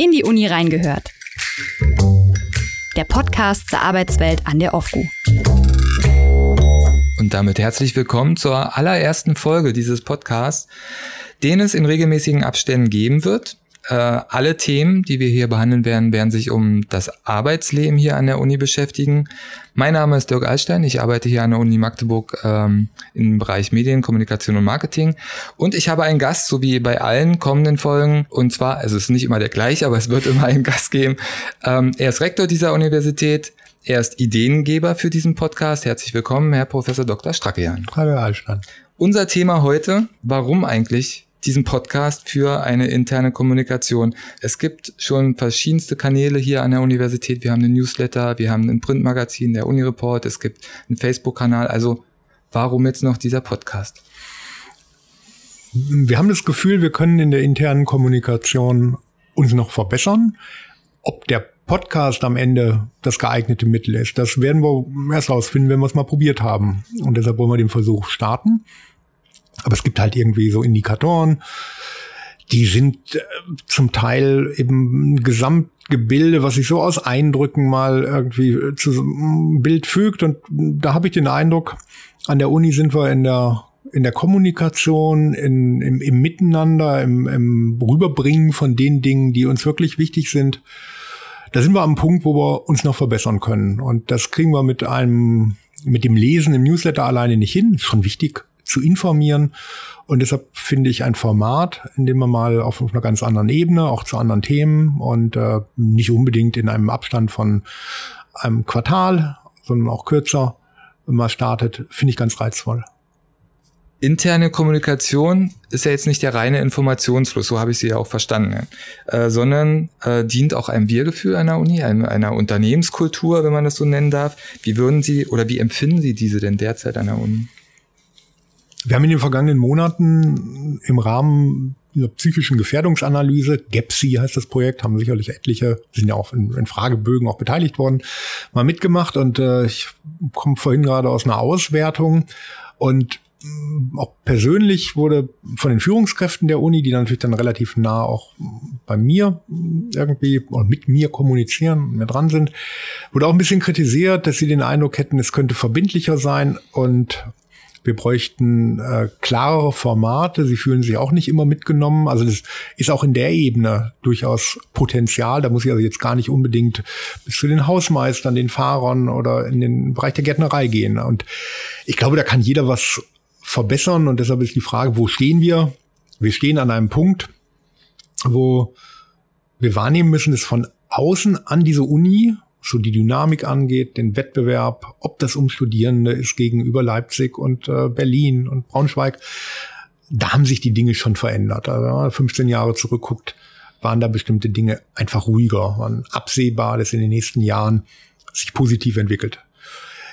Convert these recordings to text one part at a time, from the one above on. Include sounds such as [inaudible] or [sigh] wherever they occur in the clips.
In die Uni reingehört. Der Podcast zur Arbeitswelt an der OFGU. Und damit herzlich willkommen zur allerersten Folge dieses Podcasts, den es in regelmäßigen Abständen geben wird. Äh, alle Themen, die wir hier behandeln werden, werden sich um das Arbeitsleben hier an der Uni beschäftigen. Mein Name ist Dirk Allstein. Ich arbeite hier an der Uni Magdeburg ähm, im Bereich Medien, Kommunikation und Marketing. Und ich habe einen Gast, so wie bei allen kommenden Folgen. Und zwar, also es ist nicht immer der gleiche, aber es wird immer einen Gast geben. Ähm, er ist Rektor dieser Universität. Er ist Ideengeber für diesen Podcast. Herzlich willkommen, Herr Professor Dr. Strackejan. Hallo, Herr Allstein. Unser Thema heute, warum eigentlich diesen Podcast für eine interne Kommunikation. Es gibt schon verschiedenste Kanäle hier an der Universität. Wir haben einen Newsletter, wir haben ein Printmagazin, der Unireport, es gibt einen Facebook-Kanal. Also warum jetzt noch dieser Podcast? Wir haben das Gefühl, wir können in der internen Kommunikation uns noch verbessern. Ob der Podcast am Ende das geeignete Mittel ist, das werden wir erst rausfinden, wenn wir es mal probiert haben. Und deshalb wollen wir den Versuch starten. Aber es gibt halt irgendwie so Indikatoren, die sind äh, zum Teil eben ein Gesamtgebilde, was sich so aus Eindrücken mal irgendwie zu einem Bild fügt. Und da habe ich den Eindruck, an der Uni sind wir in der in der Kommunikation, in, im, im Miteinander, im, im Rüberbringen von den Dingen, die uns wirklich wichtig sind, da sind wir am Punkt, wo wir uns noch verbessern können. Und das kriegen wir mit einem, mit dem Lesen im Newsletter alleine nicht hin. Ist schon wichtig, zu informieren. Und deshalb finde ich ein Format, in dem man mal auf einer ganz anderen Ebene, auch zu anderen Themen und äh, nicht unbedingt in einem Abstand von einem Quartal, sondern auch kürzer mal startet, finde ich ganz reizvoll. Interne Kommunikation ist ja jetzt nicht der reine Informationsfluss, so habe ich sie ja auch verstanden, äh, sondern äh, dient auch einem Wir-Gefühl einer Uni, einer, einer Unternehmenskultur, wenn man das so nennen darf. Wie würden Sie oder wie empfinden Sie diese denn derzeit an der Uni? Wir haben in den vergangenen Monaten im Rahmen dieser psychischen Gefährdungsanalyse, GEPSI heißt das Projekt, haben sicherlich etliche, sind ja auch in, in Fragebögen auch beteiligt worden, mal mitgemacht. Und äh, ich komme vorhin gerade aus einer Auswertung. Und mm, auch persönlich wurde von den Führungskräften der Uni, die natürlich dann relativ nah auch bei mir irgendwie oder mit mir kommunizieren, mir dran sind, wurde auch ein bisschen kritisiert, dass sie den Eindruck hätten, es könnte verbindlicher sein. Und wir bräuchten äh, klarere Formate. Sie fühlen sich auch nicht immer mitgenommen. Also das ist auch in der Ebene durchaus Potenzial. Da muss ich also jetzt gar nicht unbedingt bis zu den Hausmeistern, den Fahrern oder in den Bereich der Gärtnerei gehen. Und ich glaube, da kann jeder was verbessern. Und deshalb ist die Frage, wo stehen wir? Wir stehen an einem Punkt, wo wir wahrnehmen müssen, dass von außen an diese Uni so die Dynamik angeht, den Wettbewerb, ob das um Studierende ist gegenüber Leipzig und äh, Berlin und Braunschweig, da haben sich die Dinge schon verändert. Also, wenn man 15 Jahre zurückguckt, waren da bestimmte Dinge einfach ruhiger, waren absehbar, dass in den nächsten Jahren sich positiv entwickelt.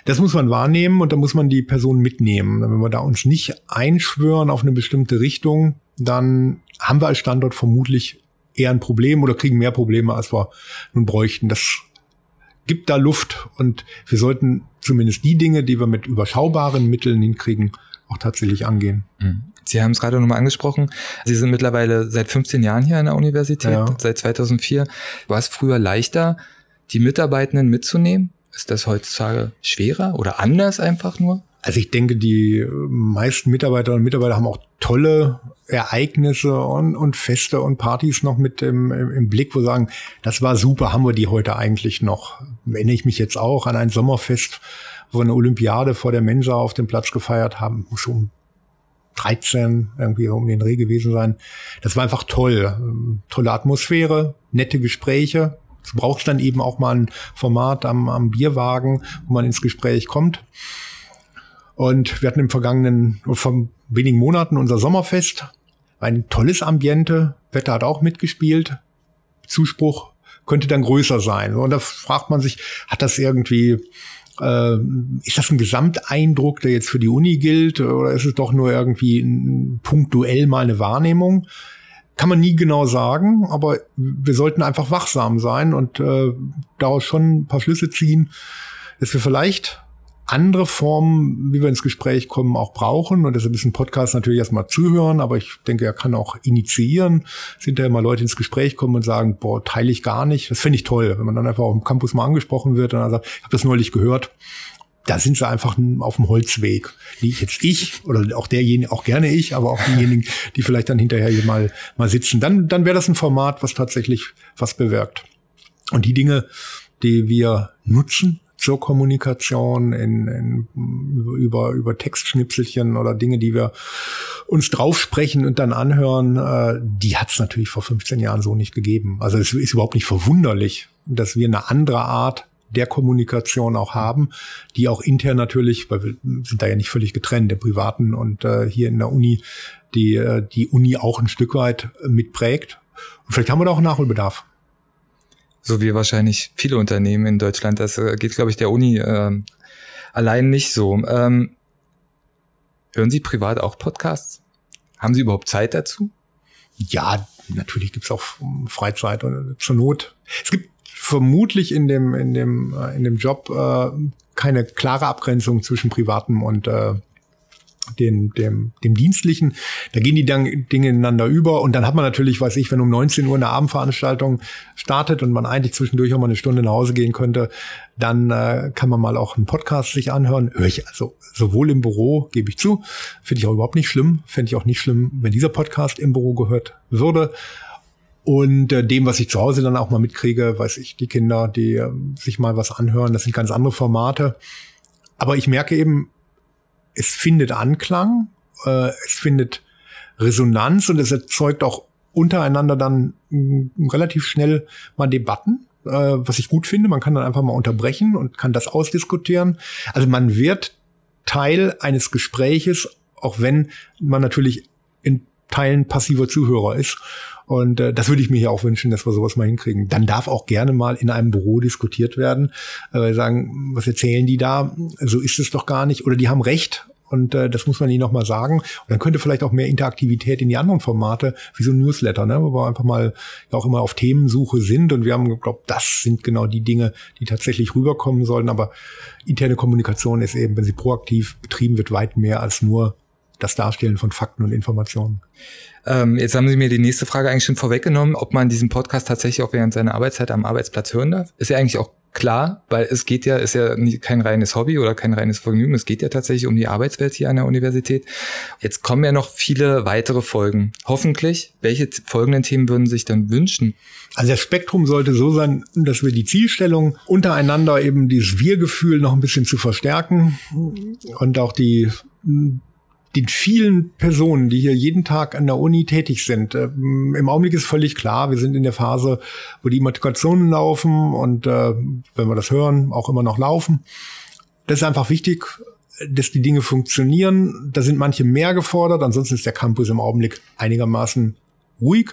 Das muss man wahrnehmen und da muss man die Person mitnehmen. Wenn wir da uns nicht einschwören auf eine bestimmte Richtung, dann haben wir als Standort vermutlich eher ein Problem oder kriegen mehr Probleme, als wir nun bräuchten. Das gibt da Luft und wir sollten zumindest die Dinge, die wir mit überschaubaren Mitteln hinkriegen, auch tatsächlich angehen. Mhm. Sie haben es gerade nochmal angesprochen. Sie sind mittlerweile seit 15 Jahren hier an der Universität, ja. seit 2004. War es früher leichter, die Mitarbeitenden mitzunehmen? Ist das heutzutage schwerer oder anders einfach nur? Also ich denke, die meisten Mitarbeiterinnen und Mitarbeiter haben auch tolle Ereignisse und, und Feste und Partys noch mit im, im Blick, wo sie sagen, das war super, haben wir die heute eigentlich noch? Erinnere ich mich jetzt auch an ein Sommerfest, wo wir eine Olympiade vor der Mensa auf dem Platz gefeiert haben, muss um 13 irgendwie um den Dreh gewesen sein. Das war einfach toll. Tolle Atmosphäre, nette Gespräche. Es braucht dann eben auch mal ein Format am, am Bierwagen, wo man ins Gespräch kommt. Und wir hatten im vergangenen, vor wenigen Monaten unser Sommerfest. Ein tolles Ambiente. Wetter hat auch mitgespielt. Zuspruch könnte dann größer sein. Und da fragt man sich, hat das irgendwie, äh, ist das ein Gesamteindruck, der jetzt für die Uni gilt? Oder ist es doch nur irgendwie punktuell mal eine Wahrnehmung? Kann man nie genau sagen, aber wir sollten einfach wachsam sein und äh, daraus schon ein paar Schlüsse ziehen, dass wir vielleicht andere Formen, wie wir ins Gespräch kommen, auch brauchen. Und deshalb ist ein Podcast natürlich erstmal zuhören, aber ich denke, er kann auch initiieren. Sind da immer Leute ins Gespräch kommen und sagen, boah, teile ich gar nicht. Das finde ich toll, wenn man dann einfach auf dem Campus mal angesprochen wird und dann sagt, ich habe das neulich gehört. Da sind sie einfach auf dem Holzweg. Nicht jetzt ich oder auch derjenige, auch gerne ich, aber auch diejenigen, die vielleicht dann hinterher hier mal, mal sitzen. Dann, dann wäre das ein Format, was tatsächlich was bewirkt. Und die Dinge, die wir nutzen, zur Kommunikation, in, in, über, über Textschnipselchen oder Dinge, die wir uns draufsprechen und dann anhören, äh, die hat es natürlich vor 15 Jahren so nicht gegeben. Also es ist überhaupt nicht verwunderlich, dass wir eine andere Art der Kommunikation auch haben, die auch intern natürlich, weil wir sind da ja nicht völlig getrennt, der privaten und äh, hier in der Uni, die äh, die Uni auch ein Stück weit mitprägt. Und vielleicht haben wir da auch Nachholbedarf so wie wahrscheinlich viele Unternehmen in Deutschland. Das äh, geht, glaube ich, der Uni äh, allein nicht so. Ähm, hören Sie privat auch Podcasts? Haben Sie überhaupt Zeit dazu? Ja, natürlich gibt's auch Freizeit oder zur Not. Es gibt vermutlich in dem in dem äh, in dem Job äh, keine klare Abgrenzung zwischen privatem und äh, dem, dem, dem Dienstlichen. Da gehen die dann Dinge ineinander über und dann hat man natürlich, weiß ich, wenn um 19 Uhr eine Abendveranstaltung startet und man eigentlich zwischendurch auch mal eine Stunde nach Hause gehen könnte, dann äh, kann man mal auch einen Podcast sich anhören. Höre ich also sowohl im Büro, gebe ich zu, finde ich auch überhaupt nicht schlimm. Fände ich auch nicht schlimm, wenn dieser Podcast im Büro gehört würde. Und äh, dem, was ich zu Hause dann auch mal mitkriege, weiß ich, die Kinder, die äh, sich mal was anhören, das sind ganz andere Formate. Aber ich merke eben, es findet Anklang, äh, es findet Resonanz und es erzeugt auch untereinander dann mm, relativ schnell mal Debatten, äh, was ich gut finde. Man kann dann einfach mal unterbrechen und kann das ausdiskutieren. Also man wird Teil eines Gespräches, auch wenn man natürlich in Teilen passiver Zuhörer ist. Und äh, das würde ich mir hier auch wünschen, dass wir sowas mal hinkriegen. Dann darf auch gerne mal in einem Büro diskutiert werden, äh, sagen, was erzählen die da? So ist es doch gar nicht. Oder die haben recht. Und äh, das muss man ihnen noch mal sagen. Und dann könnte vielleicht auch mehr Interaktivität in die anderen Formate, wie so ein Newsletter, ne, wo wir einfach mal ja auch immer auf Themensuche sind. Und wir haben geglaubt, das sind genau die Dinge, die tatsächlich rüberkommen sollen. Aber interne Kommunikation ist eben, wenn sie proaktiv betrieben wird, weit mehr als nur das Darstellen von Fakten und Informationen. Ähm, jetzt haben Sie mir die nächste Frage eigentlich schon vorweggenommen, ob man diesen Podcast tatsächlich auch während seiner Arbeitszeit am Arbeitsplatz hören darf. Ist ja eigentlich auch klar, weil es geht ja, ist ja kein reines Hobby oder kein reines Vergnügen. Es geht ja tatsächlich um die Arbeitswelt hier an der Universität. Jetzt kommen ja noch viele weitere Folgen. Hoffentlich. Welche folgenden Themen würden Sie sich dann wünschen? Also das Spektrum sollte so sein, dass wir die Zielstellung untereinander eben dieses Wir-Gefühl noch ein bisschen zu verstärken und auch die den vielen Personen, die hier jeden Tag an der Uni tätig sind. Ähm, Im Augenblick ist völlig klar, wir sind in der Phase, wo die Immatrikationen laufen und äh, wenn wir das hören, auch immer noch laufen. Das ist einfach wichtig, dass die Dinge funktionieren. Da sind manche mehr gefordert, ansonsten ist der Campus im Augenblick einigermaßen ruhig.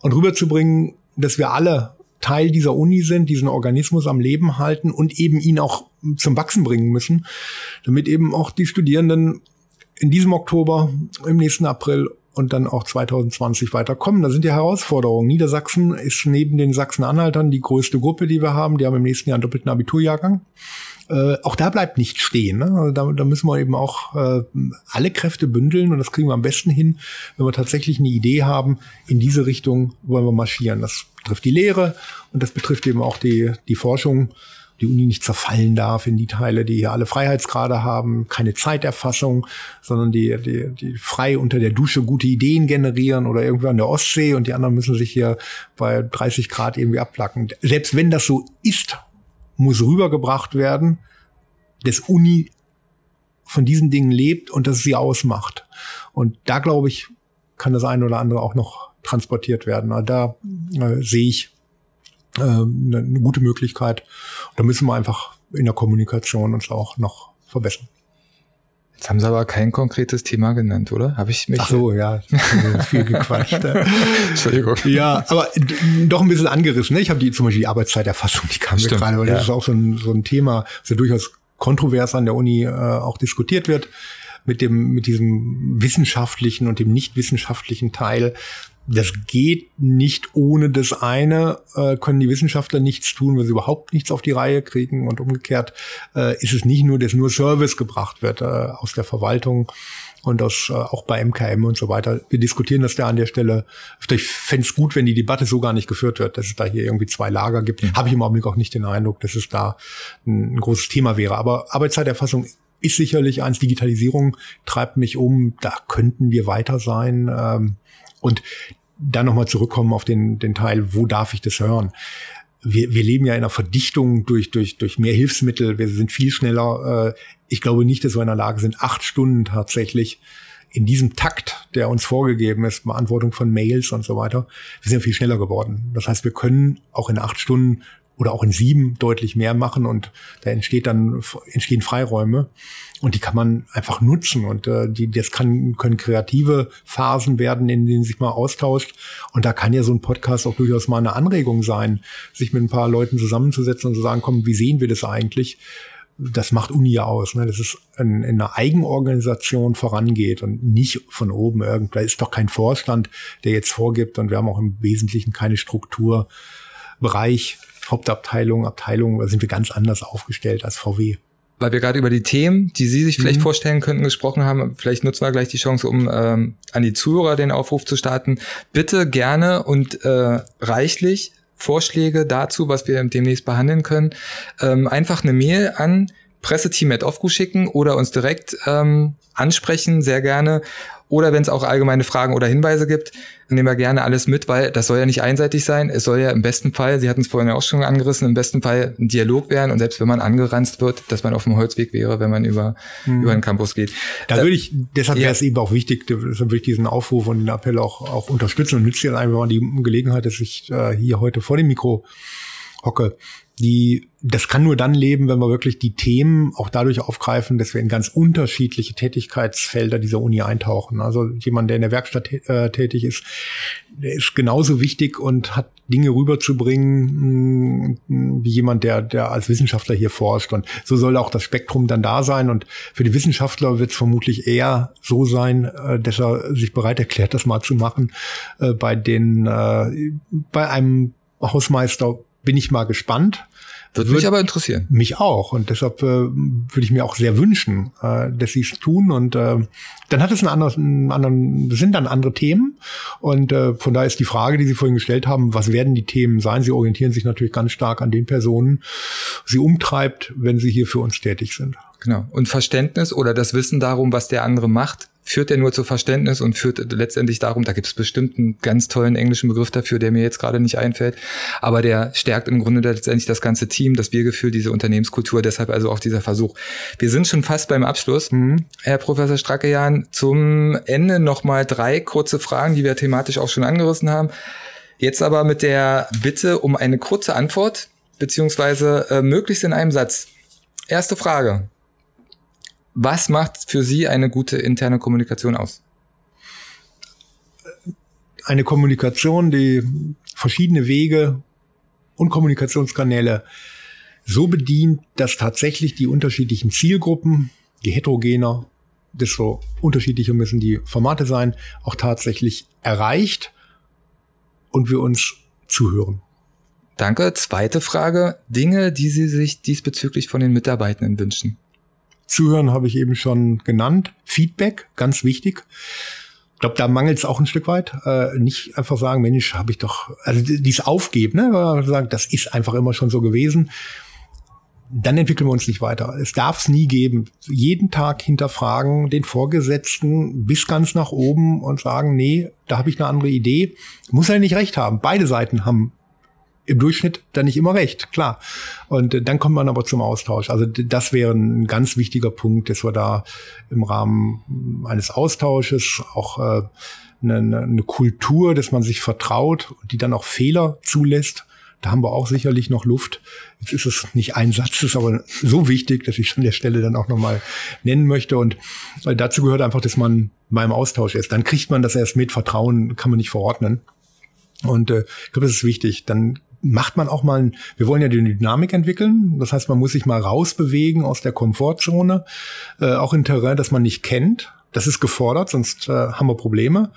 Und rüberzubringen, dass wir alle Teil dieser Uni sind, diesen Organismus am Leben halten und eben ihn auch zum Wachsen bringen müssen, damit eben auch die Studierenden in diesem Oktober, im nächsten April und dann auch 2020 weiterkommen. Da sind die Herausforderungen. Niedersachsen ist neben den Sachsen-Anhaltern die größte Gruppe, die wir haben. Die haben im nächsten Jahr einen doppelten Abiturjahrgang. Äh, auch da bleibt nicht stehen. Ne? Also da, da, müssen wir eben auch äh, alle Kräfte bündeln und das kriegen wir am besten hin, wenn wir tatsächlich eine Idee haben, in diese Richtung wollen wir marschieren. Das betrifft die Lehre und das betrifft eben auch die, die Forschung die Uni nicht zerfallen darf in die Teile, die hier alle Freiheitsgrade haben, keine Zeiterfassung, sondern die, die, die frei unter der Dusche gute Ideen generieren oder irgendwo an der Ostsee und die anderen müssen sich hier bei 30 Grad irgendwie abplacken. Selbst wenn das so ist, muss rübergebracht werden, dass Uni von diesen Dingen lebt und dass sie ausmacht. Und da glaube ich, kann das eine oder andere auch noch transportiert werden. Also da äh, sehe ich äh, eine gute Möglichkeit. Da müssen wir einfach in der Kommunikation uns auch noch verbessern. Jetzt haben Sie aber kein konkretes Thema genannt, oder? Habe ich mich? Ach so, ja, [laughs] viel gequatscht. Entschuldigung. Ja, aber doch ein bisschen angerissen. Ne? Ich habe die zum Beispiel die Arbeitszeiterfassung, die kam Stimmt, mir gerade, weil ja. das ist auch so ein, so ein Thema, das ja durchaus kontrovers an der Uni äh, auch diskutiert wird mit dem mit diesem wissenschaftlichen und dem nicht wissenschaftlichen Teil das geht nicht ohne das eine, äh, können die Wissenschaftler nichts tun, wenn sie überhaupt nichts auf die Reihe kriegen. Und umgekehrt äh, ist es nicht nur, dass nur Service gebracht wird äh, aus der Verwaltung und das äh, auch bei MKM und so weiter. Wir diskutieren das da an der Stelle. Ich fände es gut, wenn die Debatte so gar nicht geführt wird, dass es da hier irgendwie zwei Lager gibt. Mhm. Habe ich im Augenblick auch nicht den Eindruck, dass es da ein, ein großes Thema wäre. Aber Arbeitszeiterfassung ist sicherlich eins. Digitalisierung treibt mich um. Da könnten wir weiter sein. Ähm, und dann nochmal zurückkommen auf den, den Teil, wo darf ich das hören? Wir, wir leben ja in einer Verdichtung durch, durch, durch mehr Hilfsmittel. Wir sind viel schneller. Äh, ich glaube nicht, dass wir in der Lage sind, acht Stunden tatsächlich in diesem Takt, der uns vorgegeben ist, Beantwortung von Mails und so weiter, wir sind viel schneller geworden. Das heißt, wir können auch in acht Stunden oder auch in sieben deutlich mehr machen und da entsteht dann entstehen Freiräume und die kann man einfach nutzen und äh, die das kann können kreative Phasen werden, in denen sich mal austauscht und da kann ja so ein Podcast auch durchaus mal eine Anregung sein, sich mit ein paar Leuten zusammenzusetzen und zu sagen, komm, wie sehen wir das eigentlich? Das macht Uni ja aus, ne? dass es in, in einer Eigenorganisation vorangeht und nicht von oben irgend. Da ist doch kein Vorstand, der jetzt vorgibt und wir haben auch im Wesentlichen keine Strukturbereich Hauptabteilung, Abteilung, da sind wir ganz anders aufgestellt als VW. Weil wir gerade über die Themen, die Sie sich vielleicht mhm. vorstellen könnten, gesprochen haben, vielleicht nutzen wir gleich die Chance, um ähm, an die Zuhörer den Aufruf zu starten. Bitte gerne und äh, reichlich Vorschläge dazu, was wir demnächst behandeln können. Ähm, einfach eine Mail an presseteam.ofgu schicken oder uns direkt ähm, ansprechen, sehr gerne. Oder wenn es auch allgemeine Fragen oder Hinweise gibt, nehmen wir gerne alles mit, weil das soll ja nicht einseitig sein. Es soll ja im besten Fall, Sie hatten es vorhin ja auch schon angerissen, im besten Fall ein Dialog werden und selbst wenn man angeranzt wird, dass man auf dem Holzweg wäre, wenn man über, mhm. über den Campus geht. Da würde ich, deshalb ja. wäre es eben auch wichtig, deshalb würde ich diesen Aufruf und den Appell auch, auch unterstützen und nütze jetzt einfach mal die Gelegenheit, dass ich äh, hier heute vor dem Mikro hocke die, das kann nur dann leben, wenn wir wirklich die Themen auch dadurch aufgreifen, dass wir in ganz unterschiedliche Tätigkeitsfelder dieser Uni eintauchen. Also jemand, der in der Werkstatt äh, tätig ist, der ist genauso wichtig und hat Dinge rüberzubringen, mh, mm, wie jemand, der, der als Wissenschaftler hier forscht. Und so soll auch das Spektrum dann da sein. Und für die Wissenschaftler wird es vermutlich eher so sein, äh, dass er sich bereit erklärt, das mal zu machen. Äh, bei den, bei einem Hausmeister bin ich mal gespannt. Würde mich aber interessieren. Mich auch. Und deshalb äh, würde ich mir auch sehr wünschen, äh, dass sie es tun. Und äh, dann hat es einen anderen, einen anderen, sind dann andere Themen. Und äh, von daher ist die Frage, die Sie vorhin gestellt haben, was werden die Themen sein? Sie orientieren sich natürlich ganz stark an den Personen, sie umtreibt, wenn sie hier für uns tätig sind. Genau. Und Verständnis oder das Wissen darum, was der andere macht, führt er nur zu Verständnis und führt letztendlich darum, da gibt es bestimmt einen ganz tollen englischen Begriff dafür, der mir jetzt gerade nicht einfällt, aber der stärkt im Grunde letztendlich das ganze Team, das Wir-Gefühl, diese Unternehmenskultur, deshalb also auch dieser Versuch. Wir sind schon fast beim Abschluss. Mhm. Herr Professor Strackejan, zum Ende nochmal drei kurze Fragen, die wir thematisch auch schon angerissen haben. Jetzt aber mit der Bitte um eine kurze Antwort, beziehungsweise äh, möglichst in einem Satz. Erste Frage. Was macht für Sie eine gute interne Kommunikation aus? Eine Kommunikation, die verschiedene Wege und Kommunikationskanäle so bedient, dass tatsächlich die unterschiedlichen Zielgruppen, je heterogener, desto unterschiedlicher müssen die Formate sein, auch tatsächlich erreicht und wir uns zuhören. Danke. Zweite Frage. Dinge, die Sie sich diesbezüglich von den Mitarbeitenden wünschen. Zuhören habe ich eben schon genannt. Feedback, ganz wichtig. Ich glaube, da mangelt es auch ein Stück weit. Äh, nicht einfach sagen, Mensch, habe ich doch, also dies Aufgeben, ne? sagen, das ist einfach immer schon so gewesen. Dann entwickeln wir uns nicht weiter. Es darf es nie geben. Jeden Tag hinterfragen den Vorgesetzten bis ganz nach oben und sagen, nee, da habe ich eine andere Idee. Muss er nicht recht haben. Beide Seiten haben im Durchschnitt dann nicht immer recht, klar. Und äh, dann kommt man aber zum Austausch. Also das wäre ein ganz wichtiger Punkt, dass wir da im Rahmen eines Austausches auch äh, eine, eine Kultur, dass man sich vertraut und die dann auch Fehler zulässt. Da haben wir auch sicherlich noch Luft. Jetzt ist es nicht ein Satz, ist aber so wichtig, dass ich es an der Stelle dann auch nochmal nennen möchte. Und weil dazu gehört einfach, dass man beim Austausch ist. Dann kriegt man das erst mit. Vertrauen kann man nicht verordnen. Und äh, ich glaube, das ist wichtig. Dann macht man auch mal, wir wollen ja die Dynamik entwickeln. Das heißt, man muss sich mal rausbewegen aus der Komfortzone, äh, auch in Terrain, das man nicht kennt. Das ist gefordert, sonst äh, haben wir Probleme.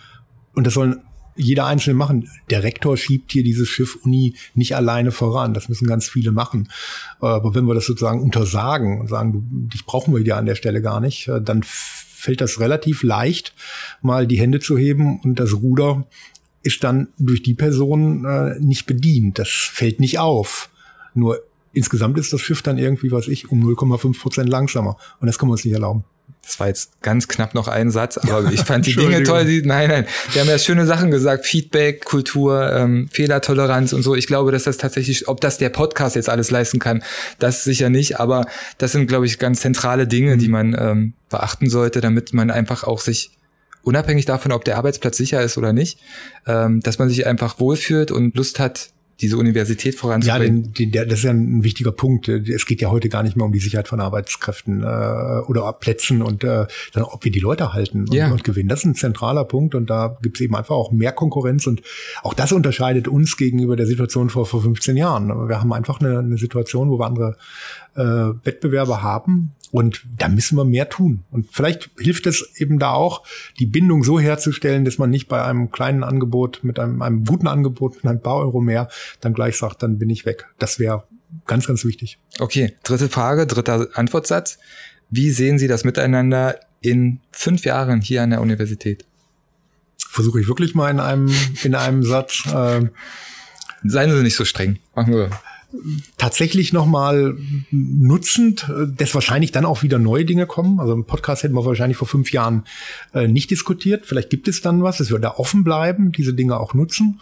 Und das sollen jeder Einzelne machen. Der Rektor schiebt hier dieses Schiff Uni nicht alleine voran. Das müssen ganz viele machen. Aber wenn wir das sozusagen untersagen und sagen, du, dich brauchen wir hier an der Stelle gar nicht, äh, dann fällt das relativ leicht, mal die Hände zu heben und das Ruder ist dann durch die Person äh, nicht bedient. Das fällt nicht auf. Nur insgesamt ist das Schiff dann irgendwie, was ich, um 0,5 Prozent langsamer. Und das kann man uns nicht erlauben. Das war jetzt ganz knapp noch ein Satz, aber ich fand die Dinge toll. Die, nein, nein, wir haben ja schöne Sachen gesagt. Feedback, Kultur, ähm, Fehlertoleranz und so. Ich glaube, dass das tatsächlich, ob das der Podcast jetzt alles leisten kann, das sicher nicht. Aber das sind, glaube ich, ganz zentrale Dinge, die man ähm, beachten sollte, damit man einfach auch sich unabhängig davon, ob der Arbeitsplatz sicher ist oder nicht, ähm, dass man sich einfach wohlfühlt und Lust hat, diese Universität voranzubringen. Ja, den, den, das ist ja ein wichtiger Punkt. Es geht ja heute gar nicht mehr um die Sicherheit von Arbeitskräften äh, oder Plätzen und äh, dann, ob wir die Leute halten und, ja. und gewinnen. Das ist ein zentraler Punkt und da gibt es eben einfach auch mehr Konkurrenz und auch das unterscheidet uns gegenüber der Situation vor, vor 15 Jahren. Wir haben einfach eine, eine Situation, wo wir andere äh, Wettbewerber haben und da müssen wir mehr tun. Und vielleicht hilft es eben da auch, die Bindung so herzustellen, dass man nicht bei einem kleinen Angebot, mit einem, einem guten Angebot, mit ein paar Euro mehr, dann gleich sagt, dann bin ich weg. Das wäre ganz, ganz wichtig. Okay, dritte Frage, dritter Antwortsatz. Wie sehen Sie das Miteinander in fünf Jahren hier an der Universität? Versuche ich wirklich mal in einem, in einem Satz. Äh, Seien Sie nicht so streng. Machen wir tatsächlich nochmal nutzend, äh, dass wahrscheinlich dann auch wieder neue Dinge kommen. Also im Podcast hätten wir wahrscheinlich vor fünf Jahren äh, nicht diskutiert. Vielleicht gibt es dann was, dass wir da offen bleiben, diese Dinge auch nutzen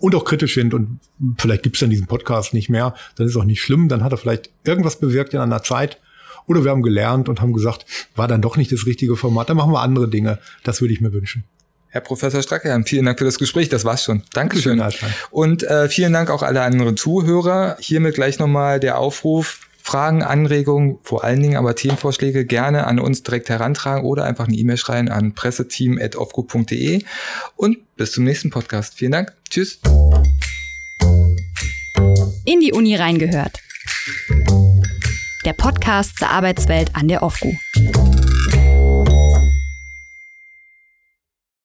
und auch kritisch sind und vielleicht gibt es dann diesen Podcast nicht mehr, dann ist auch nicht schlimm, dann hat er vielleicht irgendwas bewirkt in einer Zeit oder wir haben gelernt und haben gesagt, war dann doch nicht das richtige Format, dann machen wir andere Dinge. Das würde ich mir wünschen. Herr Professor Stracke, vielen Dank für das Gespräch. Das war's schon. Dankeschön. Und äh, vielen Dank auch alle anderen Zuhörer. Hiermit gleich nochmal der Aufruf. Fragen, Anregungen, vor allen Dingen aber Themenvorschläge gerne an uns direkt herantragen oder einfach eine E-Mail schreiben an presseteam.ofgo.de und bis zum nächsten Podcast. Vielen Dank. Tschüss. In die Uni reingehört. Der Podcast zur Arbeitswelt an der OFGU.